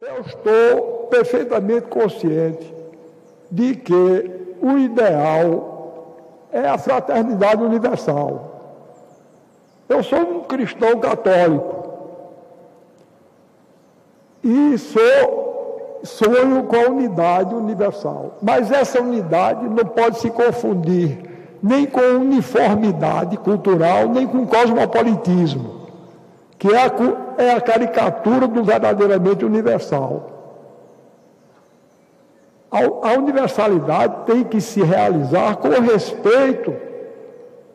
Eu estou perfeitamente consciente de que o ideal é a fraternidade universal. Eu sou um cristão católico e sou, sonho com a unidade universal. Mas essa unidade não pode se confundir nem com uniformidade cultural, nem com cosmopolitismo que é a, é a caricatura do verdadeiramente universal. A, a universalidade tem que se realizar com respeito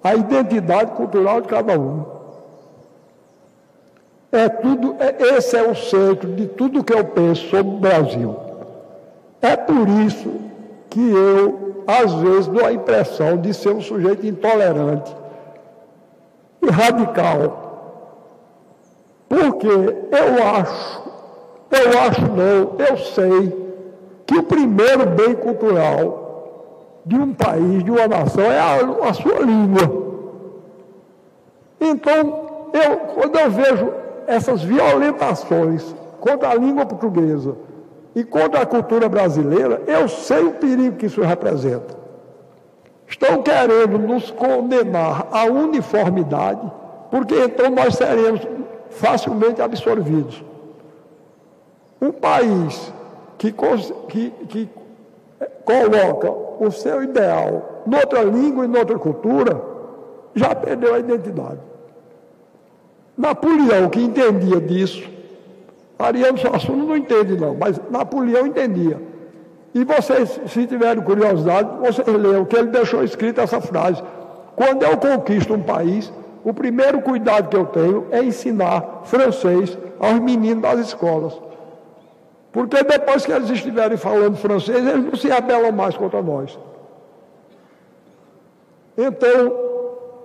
à identidade cultural de cada um. É tudo, é, esse é o centro de tudo que eu penso sobre o Brasil. É por isso que eu, às vezes, dou a impressão de ser um sujeito intolerante e radical porque eu acho, eu acho não, eu sei que o primeiro bem cultural de um país, de uma nação, é a, a sua língua. Então, eu, quando eu vejo essas violentações contra a língua portuguesa e contra a cultura brasileira, eu sei o perigo que isso representa. Estão querendo nos condenar à uniformidade, porque então nós seremos facilmente absorvidos. Um país que, que, que coloca o seu ideal noutra língua e noutra cultura, já perdeu a identidade. Napoleão, que entendia disso, Ariano Suassuna não entende não, mas Napoleão entendia. E vocês, se tiverem curiosidade, vocês leiam que ele deixou escrita essa frase. Quando eu conquisto um país, o primeiro cuidado que eu tenho é ensinar francês aos meninos das escolas. Porque depois que eles estiverem falando francês, eles não se rebelam mais contra nós. Então,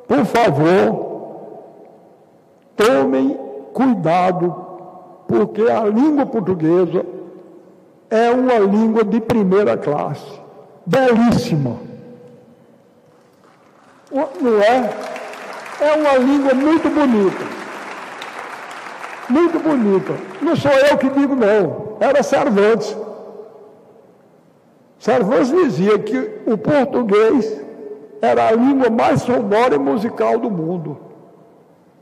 por favor, tomem cuidado, porque a língua portuguesa é uma língua de primeira classe, belíssima. Não é? É uma língua muito bonita. Muito bonita. Não sou eu que digo, não. Era Cervantes. Cervantes dizia que o português era a língua mais sonora e musical do mundo.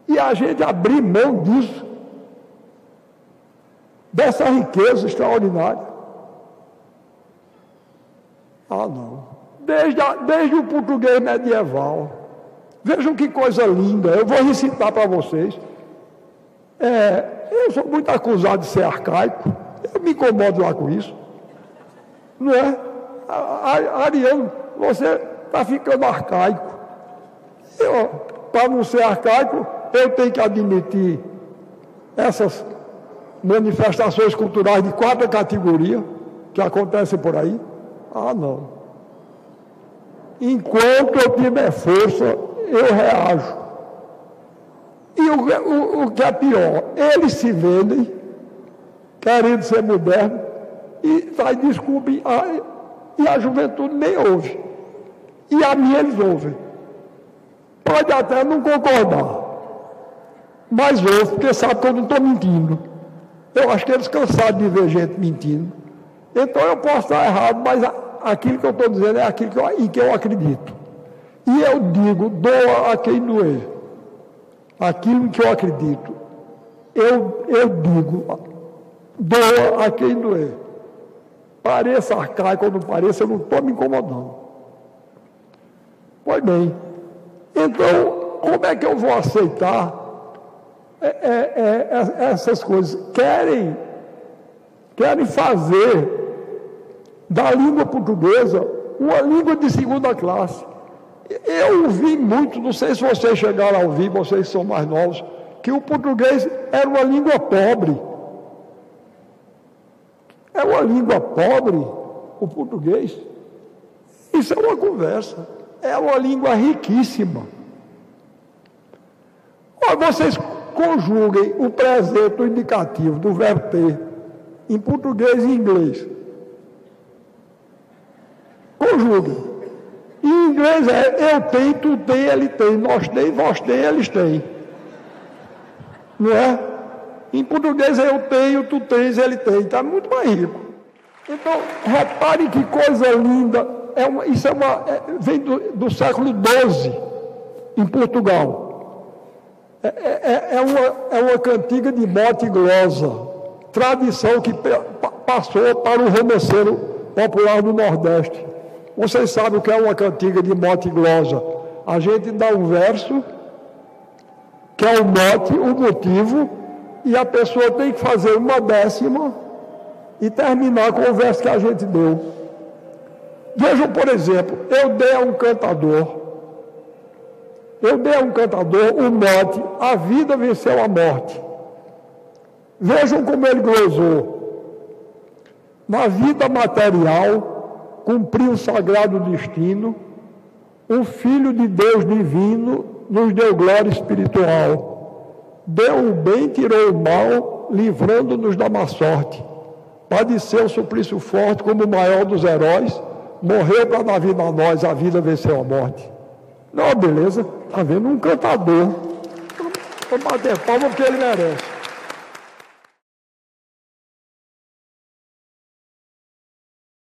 E a gente abrir mão disso, dessa riqueza extraordinária. Ah, não. Desde, a, desde o português medieval, Vejam que coisa linda, eu vou recitar para vocês. É, eu sou muito acusado de ser arcaico, eu me incomodo lá com isso. Não é? Ariano, você está ficando arcaico. Para não ser arcaico, eu tenho que admitir essas manifestações culturais de quarta categoria que acontecem por aí. Ah, não. Enquanto eu tiver força, eu reajo. E o, o, o que é pior, eles se vendem, querendo ser modernos, e desculpa, e a, e a juventude nem ouve. E a minha eles ouvem. Pode até não concordar, mas ouve, porque sabe que eu não estou mentindo. Eu acho que eles cansados de ver gente mentindo. Então eu posso estar errado, mas aquilo que eu estou dizendo é aquilo que eu, em que eu acredito. E eu digo, doa a quem doer. Aquilo que eu acredito. Eu, eu digo, doa a quem doer. Pareça arcaico ou não pareça, eu não estou me incomodando. Pois bem, então, como é que eu vou aceitar é, é, é, é essas coisas? Querem, querem fazer da língua portuguesa uma língua de segunda classe. Eu ouvi muito, não sei se vocês chegaram a ouvir, vocês são mais novos, que o português era uma língua pobre. É uma língua pobre, o português. Isso é uma conversa. É uma língua riquíssima. vocês conjuguem o presente, o indicativo do verbo ter em português e inglês. Conjuguem. Em inglês é eu tenho, tu tem, ele tem, nós tem, vós tem, eles têm. Não é? Em português é eu tenho, tu tens, ele tem. Está muito mais rico. Então, repare que coisa linda. É uma, isso é uma, é, vem do, do século XII, em Portugal. É, é, é, é, uma, é uma cantiga de morte glosa, tradição que passou para o romanceiro popular do Nordeste. Vocês sabem o que é uma cantiga de mote glosa? A gente dá um verso, que é o mote, o motivo, e a pessoa tem que fazer uma décima e terminar com o verso que a gente deu. Vejam, por exemplo, eu dei a um cantador, eu dei a um cantador o mote, a vida venceu a morte. Vejam como ele glosou. Na vida material, cumpriu o sagrado destino, o Filho de Deus divino nos deu glória espiritual. Deu o bem, tirou o mal, livrando-nos da má sorte. Padeceu o suplício forte como o maior dos heróis, morreu para dar vida a nós, a vida venceu a morte. Não, beleza, está vendo um cantador. Vamos bater palma porque ele merece.